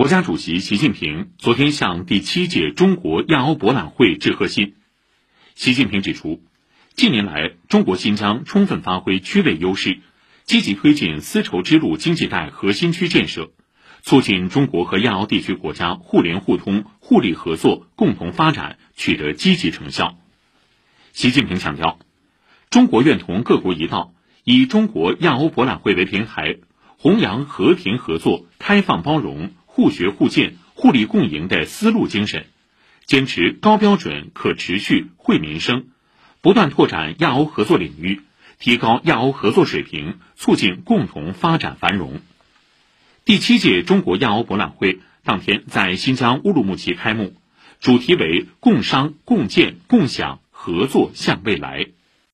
国家主席习近平昨天向第七届中国亚欧博览会致贺信。习近平指出，近年来，中国新疆充分发挥区位优势，积极推进丝绸之路经济带核心区建设，促进中国和亚欧地区国家互联互通、互利合作、共同发展取得积极成效。习近平强调，中国愿同各国一道，以中国亚欧博览会为平台，弘扬和平合作、开放包容。互学互鉴、互利共赢的丝路精神，坚持高标准、可持续、惠民生，不断拓展亚欧合作领域，提高亚欧合作水平，促进共同发展繁荣。第七届中国亚欧博览会当天在新疆乌鲁木齐开幕，主题为“共商共建共享合作向未来”。